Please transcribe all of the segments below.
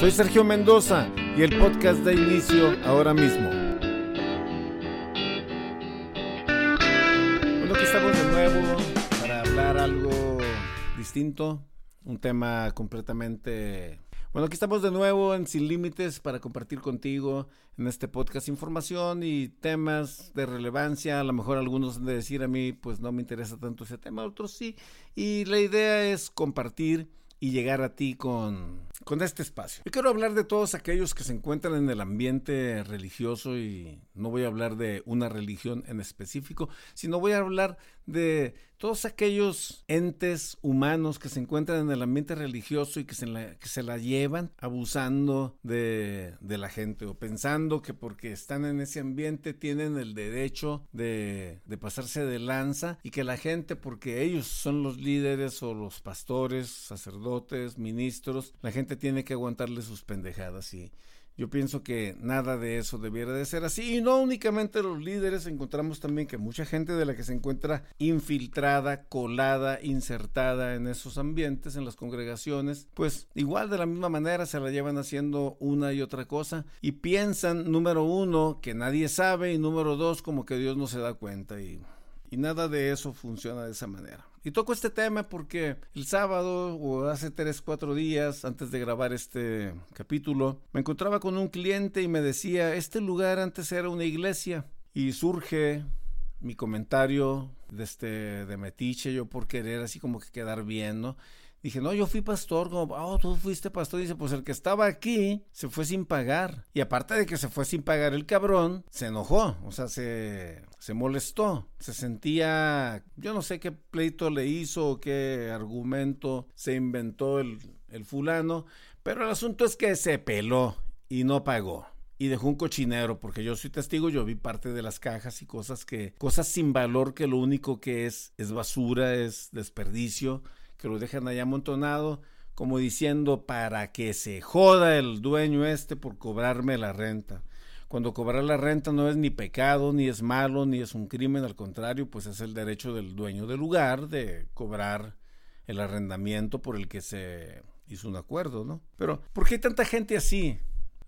Soy Sergio Mendoza y el podcast da inicio ahora mismo. Bueno, aquí estamos de nuevo para hablar algo distinto, un tema completamente... Bueno, aquí estamos de nuevo en Sin Límites para compartir contigo en este podcast información y temas de relevancia. A lo mejor algunos han de decir a mí, pues no me interesa tanto ese tema, otros sí. Y la idea es compartir y llegar a ti con, con este espacio. Yo quiero hablar de todos aquellos que se encuentran en el ambiente religioso y no voy a hablar de una religión en específico, sino voy a hablar de todos aquellos entes humanos que se encuentran en el ambiente religioso y que se la, que se la llevan abusando de, de, la gente o pensando que porque están en ese ambiente tienen el derecho de, de pasarse de lanza y que la gente porque ellos son los líderes o los pastores, sacerdotes, ministros, la gente tiene que aguantarle sus pendejadas y yo pienso que nada de eso debiera de ser así. Y no únicamente los líderes, encontramos también que mucha gente de la que se encuentra infiltrada, colada, insertada en esos ambientes, en las congregaciones, pues igual de la misma manera se la llevan haciendo una y otra cosa y piensan, número uno, que nadie sabe y número dos, como que Dios no se da cuenta y, y nada de eso funciona de esa manera. Y toco este tema porque el sábado o hace tres, cuatro días antes de grabar este capítulo, me encontraba con un cliente y me decía, este lugar antes era una iglesia. Y surge mi comentario de, este, de metiche, yo por querer así como que quedar bien, ¿no? Dije, no, yo fui pastor, como, oh, tú fuiste pastor. Dice, pues el que estaba aquí se fue sin pagar. Y aparte de que se fue sin pagar el cabrón, se enojó, o sea, se, se molestó, se sentía, yo no sé qué pleito le hizo o qué argumento se inventó el, el fulano, pero el asunto es que se peló y no pagó y dejó un cochinero, porque yo soy testigo, yo vi parte de las cajas y cosas que, cosas sin valor que lo único que es es basura, es desperdicio que lo dejan allá amontonado, como diciendo para que se joda el dueño este por cobrarme la renta. Cuando cobrar la renta no es ni pecado, ni es malo, ni es un crimen, al contrario, pues es el derecho del dueño del lugar de cobrar el arrendamiento por el que se hizo un acuerdo, ¿no? Pero, ¿por qué hay tanta gente así?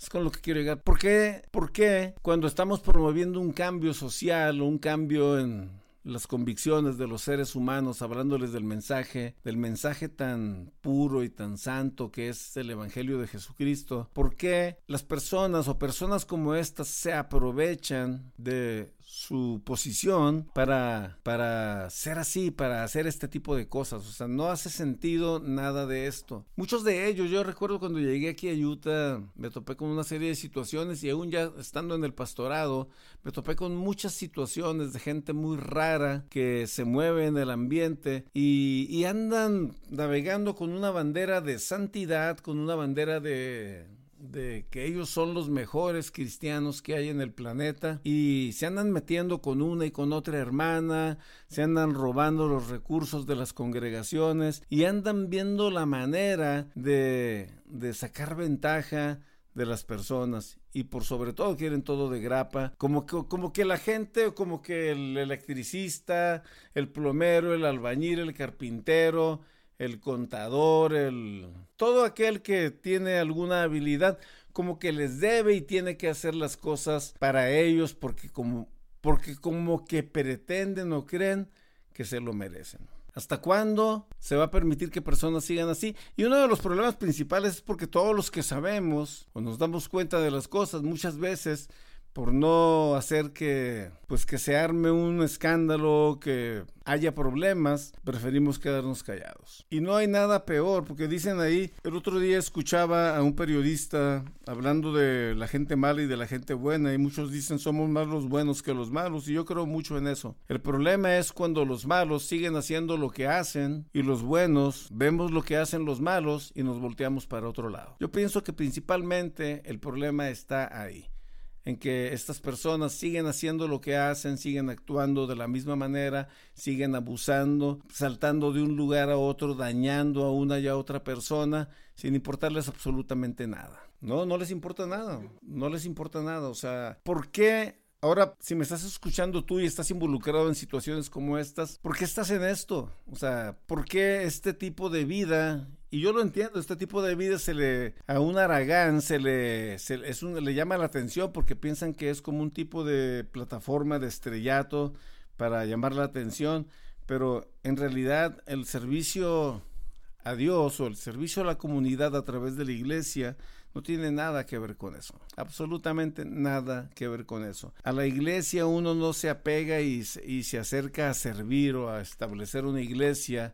Es con lo que quiero llegar. ¿Por qué, ¿Por qué cuando estamos promoviendo un cambio social o un cambio en las convicciones de los seres humanos, hablándoles del mensaje, del mensaje tan puro y tan santo que es el Evangelio de Jesucristo, ¿por qué las personas o personas como estas se aprovechan de su posición para, para ser así, para hacer este tipo de cosas. O sea, no hace sentido nada de esto. Muchos de ellos, yo recuerdo cuando llegué aquí a Utah, me topé con una serie de situaciones y aún ya estando en el pastorado, me topé con muchas situaciones de gente muy rara que se mueve en el ambiente y, y andan navegando con una bandera de santidad, con una bandera de de que ellos son los mejores cristianos que hay en el planeta y se andan metiendo con una y con otra hermana, se andan robando los recursos de las congregaciones y andan viendo la manera de, de sacar ventaja de las personas y por sobre todo quieren todo de grapa, como que, como que la gente, como que el electricista, el plomero, el albañil, el carpintero, el contador, el todo aquel que tiene alguna habilidad, como que les debe y tiene que hacer las cosas para ellos porque como porque como que pretenden o creen que se lo merecen. ¿Hasta cuándo se va a permitir que personas sigan así? Y uno de los problemas principales es porque todos los que sabemos o nos damos cuenta de las cosas muchas veces por no hacer que pues que se arme un escándalo, que haya problemas, preferimos quedarnos callados. Y no hay nada peor, porque dicen ahí, el otro día escuchaba a un periodista hablando de la gente mala y de la gente buena, y muchos dicen somos más los buenos que los malos, y yo creo mucho en eso. El problema es cuando los malos siguen haciendo lo que hacen y los buenos vemos lo que hacen los malos y nos volteamos para otro lado. Yo pienso que principalmente el problema está ahí en que estas personas siguen haciendo lo que hacen, siguen actuando de la misma manera, siguen abusando, saltando de un lugar a otro, dañando a una y a otra persona, sin importarles absolutamente nada. No, no les importa nada, no les importa nada. O sea, ¿por qué Ahora, si me estás escuchando tú y estás involucrado en situaciones como estas, ¿por qué estás en esto? O sea, ¿por qué este tipo de vida? Y yo lo entiendo, este tipo de vida se le, a un Aragán se le, es le llama la atención porque piensan que es como un tipo de plataforma de estrellato para llamar la atención, pero en realidad el servicio a Dios o el servicio a la comunidad a través de la iglesia no tiene nada que ver con eso. Absolutamente nada que ver con eso. A la iglesia uno no se apega y, y se acerca a servir o a establecer una iglesia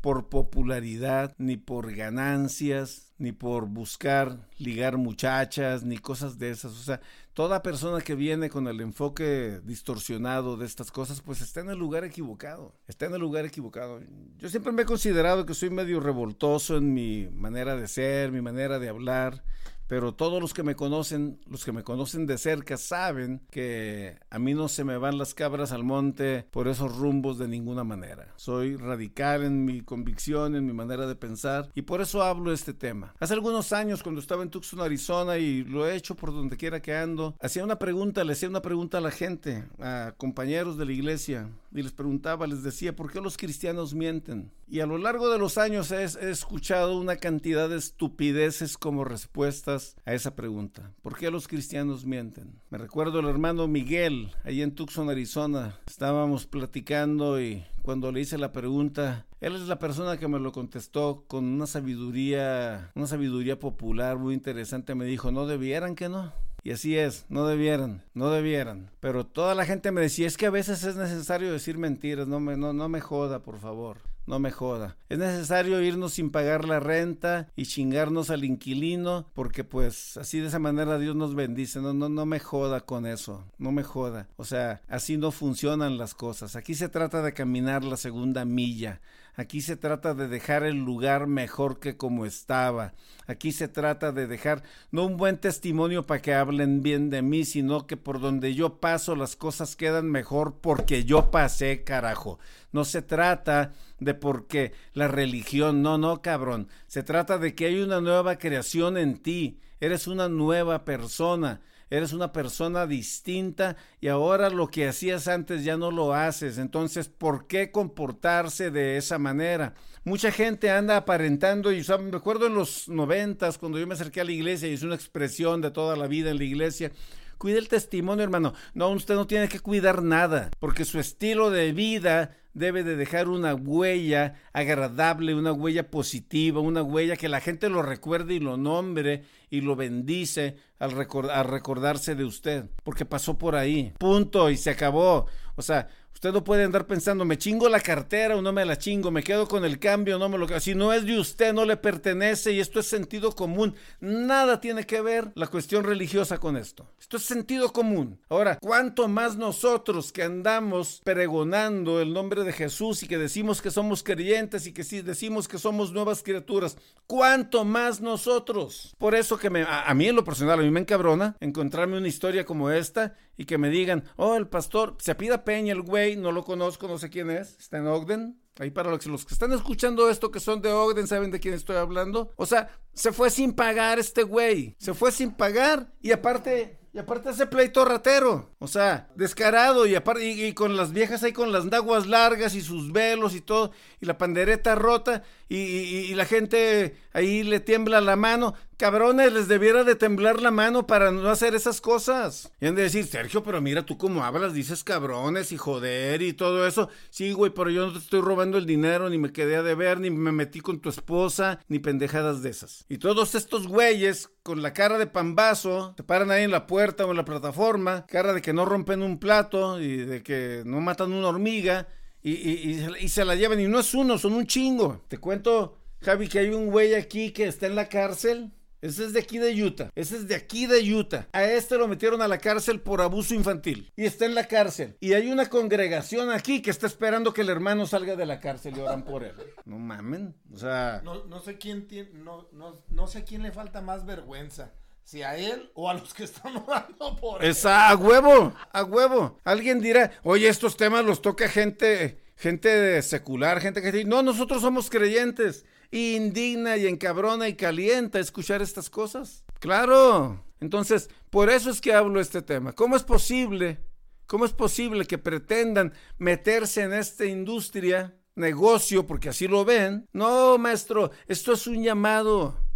por popularidad, ni por ganancias, ni por buscar ligar muchachas, ni cosas de esas. O sea, toda persona que viene con el enfoque distorsionado de estas cosas, pues está en el lugar equivocado. Está en el lugar equivocado. Yo siempre me he considerado que soy medio revoltoso en mi manera de ser, mi manera de hablar pero todos los que me conocen, los que me conocen de cerca, saben que a mí no se me van las cabras al monte por esos rumbos de ninguna manera. Soy radical en mi convicción, en mi manera de pensar, y por eso hablo de este tema. Hace algunos años, cuando estaba en Tucson, Arizona, y lo he hecho por donde quiera que ando, hacía una pregunta, le hacía una pregunta a la gente, a compañeros de la iglesia, y les preguntaba, les decía, ¿por qué los cristianos mienten? Y a lo largo de los años he, he escuchado una cantidad de estupideces como respuestas a esa pregunta. ¿Por qué los cristianos mienten? Me recuerdo el hermano Miguel, ahí en Tucson, Arizona. Estábamos platicando y cuando le hice la pregunta, él es la persona que me lo contestó con una sabiduría, una sabiduría popular muy interesante. Me dijo, no debieran que no. Y así es, no debieran, no debieran. Pero toda la gente me decía, es que a veces es necesario decir mentiras, no me, no, no me joda, por favor no me joda. Es necesario irnos sin pagar la renta y chingarnos al inquilino porque pues así de esa manera Dios nos bendice. No, no, no me joda con eso, no me joda. O sea, así no funcionan las cosas. Aquí se trata de caminar la segunda milla. Aquí se trata de dejar el lugar mejor que como estaba. Aquí se trata de dejar no un buen testimonio para que hablen bien de mí, sino que por donde yo paso las cosas quedan mejor porque yo pasé, carajo. No se trata de porque la religión, no, no, cabrón. Se trata de que hay una nueva creación en ti. Eres una nueva persona eres una persona distinta y ahora lo que hacías antes ya no lo haces. Entonces, ¿por qué comportarse de esa manera? Mucha gente anda aparentando y me acuerdo en los noventas cuando yo me acerqué a la iglesia y es una expresión de toda la vida en la iglesia. Cuide el testimonio, hermano. No, usted no tiene que cuidar nada, porque su estilo de vida debe de dejar una huella agradable, una huella positiva, una huella que la gente lo recuerde y lo nombre y lo bendice al, al recordarse de usted, porque pasó por ahí. Punto y se acabó. O sea, Usted no puede andar pensando, me chingo la cartera o no me la chingo, me quedo con el cambio, no me lo Si no es de usted, no le pertenece y esto es sentido común. Nada tiene que ver la cuestión religiosa con esto. Esto es sentido común. Ahora, ¿cuánto más nosotros que andamos pregonando el nombre de Jesús y que decimos que somos creyentes y que sí decimos que somos nuevas criaturas? ¿Cuánto más nosotros? Por eso que me, a, a mí en lo personal, a mí me encabrona encontrarme una historia como esta y que me digan, oh, el pastor, se apida Peña, el güey, no lo conozco, no sé quién es, está en Ogden. Ahí para los, los que están escuchando esto que son de Ogden, saben de quién estoy hablando. O sea, se fue sin pagar este güey. Se fue sin pagar y aparte, y aparte ese pleito ratero. O sea, descarado y, aparte, y, con las viejas ahí con las naguas largas y sus velos y todo, y la pandereta rota, y, y, la gente ahí le tiembla la mano. Cabrones, les debiera de temblar la mano para no hacer esas cosas. Y han de decir, Sergio, pero mira tú cómo hablas, dices cabrones y joder y todo eso. Sí, güey, pero yo no te estoy robando el dinero, ni me quedé a deber, ni me metí con tu esposa, ni pendejadas de esas. Y todos estos güeyes con la cara de pambazo, se paran ahí en la puerta o en la plataforma, cara de que no rompen un plato y de que no matan una hormiga. Y, y, se la llevan, y no es uno, son un chingo. Te cuento, Javi, que hay un güey aquí que está en la cárcel ese es de aquí de Utah. Ese es de aquí de Utah. A este lo metieron a la cárcel por abuso infantil. Y está en la cárcel. Y hay una congregación aquí que está esperando que el hermano salga de la cárcel y oran por él. No mamen. O sea. No, sé quién tiene. No, no, sé quién le falta más vergüenza. Si a él o a los que están orando por él. Esa, a huevo, a huevo. Alguien dirá, oye, estos temas los toca gente, gente secular, gente que dice, no, nosotros somos creyentes indigna y encabrona y calienta escuchar estas cosas. Claro. Entonces, por eso es que hablo este tema. ¿Cómo es posible? ¿Cómo es posible que pretendan meterse en esta industria, negocio, porque así lo ven? No, maestro, esto es un llamado.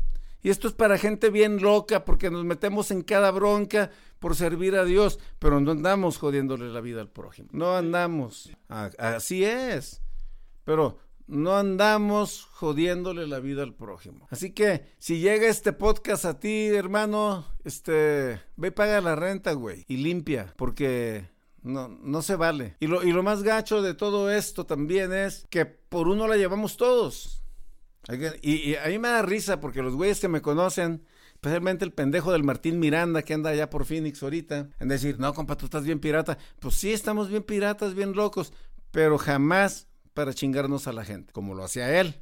Y esto es para gente bien loca, porque nos metemos en cada bronca por servir a Dios, pero no andamos jodiéndole la vida al prójimo. No andamos. Así es. Pero no andamos jodiéndole la vida al prójimo. Así que si llega este podcast a ti, hermano, este, ve y paga la renta, güey, y limpia, porque no, no se vale. Y lo, y lo más gacho de todo esto también es que por uno la llevamos todos. Y, a mí me da risa porque los güeyes que me conocen, especialmente el pendejo del Martín Miranda que anda allá por Phoenix ahorita, en decir, no, compa, tú estás bien pirata. Pues sí, estamos bien piratas, bien locos, pero jamás para chingarnos a la gente, como lo hacía él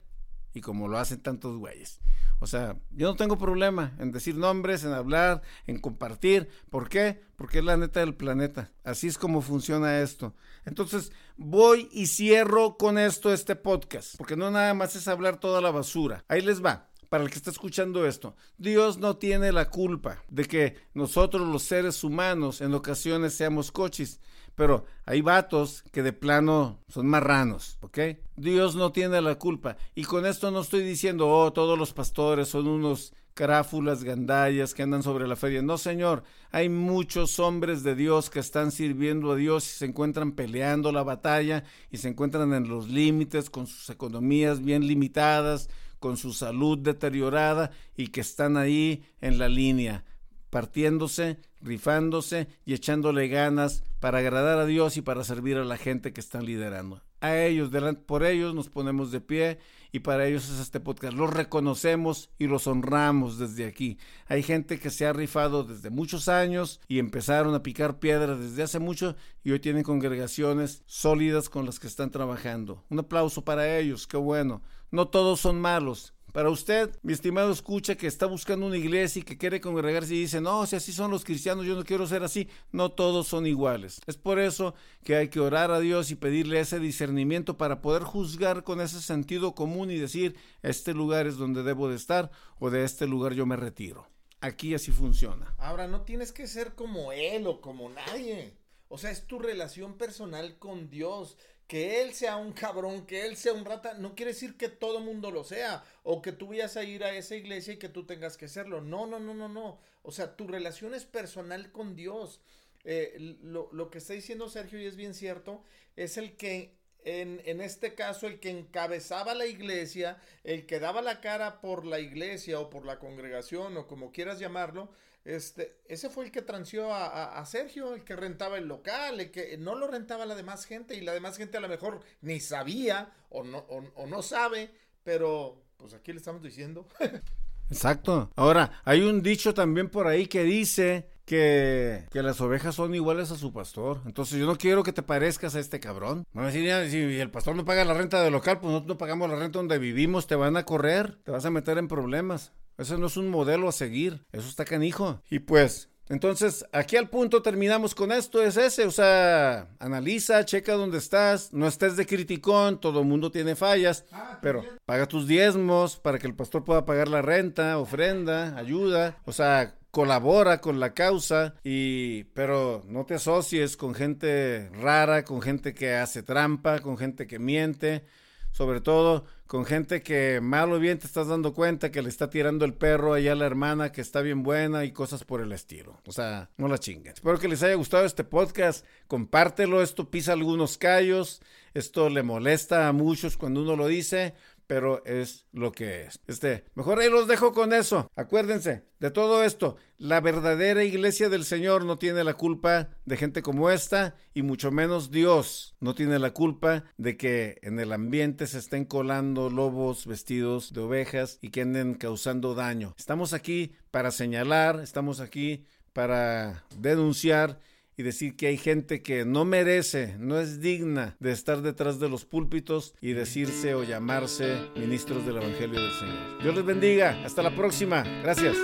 y como lo hacen tantos güeyes. O sea, yo no tengo problema en decir nombres, en hablar, en compartir. ¿Por qué? Porque es la neta del planeta. Así es como funciona esto. Entonces, voy y cierro con esto este podcast, porque no nada más es hablar toda la basura. Ahí les va para el que está escuchando esto, Dios no tiene la culpa de que nosotros los seres humanos en ocasiones seamos coches. Pero hay vatos que de plano son marranos, ¿ok? Dios no tiene la culpa. Y con esto no estoy diciendo, oh, todos los pastores son unos caráfulas, gandallas que andan sobre la feria. No, señor, hay muchos hombres de Dios que están sirviendo a Dios y se encuentran peleando la batalla y se encuentran en los límites con sus economías bien limitadas, con su salud deteriorada y que están ahí en la línea partiéndose, rifándose y echándole ganas para agradar a Dios y para servir a la gente que están liderando. A ellos, por ellos nos ponemos de pie y para ellos es este podcast. Los reconocemos y los honramos desde aquí. Hay gente que se ha rifado desde muchos años y empezaron a picar piedras desde hace mucho y hoy tienen congregaciones sólidas con las que están trabajando. Un aplauso para ellos, qué bueno. No todos son malos, para usted, mi estimado escucha, que está buscando una iglesia y que quiere congregarse y dice, no, si así son los cristianos, yo no quiero ser así, no todos son iguales. Es por eso que hay que orar a Dios y pedirle ese discernimiento para poder juzgar con ese sentido común y decir, este lugar es donde debo de estar o de este lugar yo me retiro. Aquí así funciona. Ahora, no tienes que ser como él o como nadie. O sea, es tu relación personal con Dios que él sea un cabrón, que él sea un rata, no quiere decir que todo mundo lo sea, o que tú vayas a ir a esa iglesia y que tú tengas que serlo. No, no, no, no, no. O sea, tu relación es personal con Dios. Eh, lo, lo, que está diciendo Sergio, y es bien cierto, es el que, en, este caso, el que encabezaba la iglesia, el que daba la cara por la iglesia o por la congregación o como quieras llamarlo, este, ese fue el que transió a, Sergio, el que rentaba el local, el que no lo rentaba la demás gente y la demás gente a lo mejor ni sabía o no, o, no sabe, pero pues aquí le estamos diciendo. Exacto. Ahora, hay un dicho también por ahí que dice que, que, las ovejas son iguales a su pastor. Entonces yo no quiero que te parezcas a este cabrón. decir, si el pastor no paga la renta del local, pues nosotros no pagamos la renta donde vivimos, te van a correr, te vas a meter en problemas. Eso no es un modelo a seguir. Eso está canijo. Y pues, entonces, aquí al punto terminamos con esto, es ese, o sea, analiza, checa dónde estás, no estés de criticón, todo el mundo tiene fallas, ah, pero paga tus diezmos para que el pastor pueda pagar la renta, ofrenda, ayuda, o sea, colabora con la causa y pero no te asocies con gente rara, con gente que hace trampa, con gente que miente, sobre todo con gente que mal o bien te estás dando cuenta que le está tirando el perro allá a la hermana que está bien buena y cosas por el estilo. O sea, no la chinguen. Espero que les haya gustado este podcast. Compártelo, esto pisa algunos callos. Esto le molesta a muchos cuando uno lo dice, pero es lo que es. Este, mejor ahí los dejo con eso. Acuérdense de todo esto. La verdadera iglesia del Señor no tiene la culpa de gente como esta y mucho menos Dios no tiene la culpa de que en el ambiente se estén colando lobos vestidos de ovejas y que anden causando daño. Estamos aquí para señalar, estamos aquí para denunciar y decir que hay gente que no merece, no es digna de estar detrás de los púlpitos y decirse o llamarse ministros del Evangelio del Señor. Dios les bendiga. Hasta la próxima. Gracias.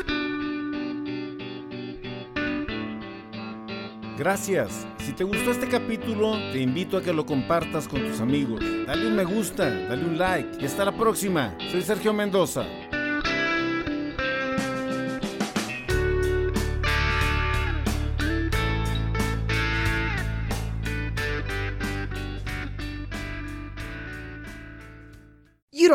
Gracias. Si te gustó este capítulo, te invito a que lo compartas con tus amigos. Dale un me gusta, dale un like y hasta la próxima. Soy Sergio Mendoza.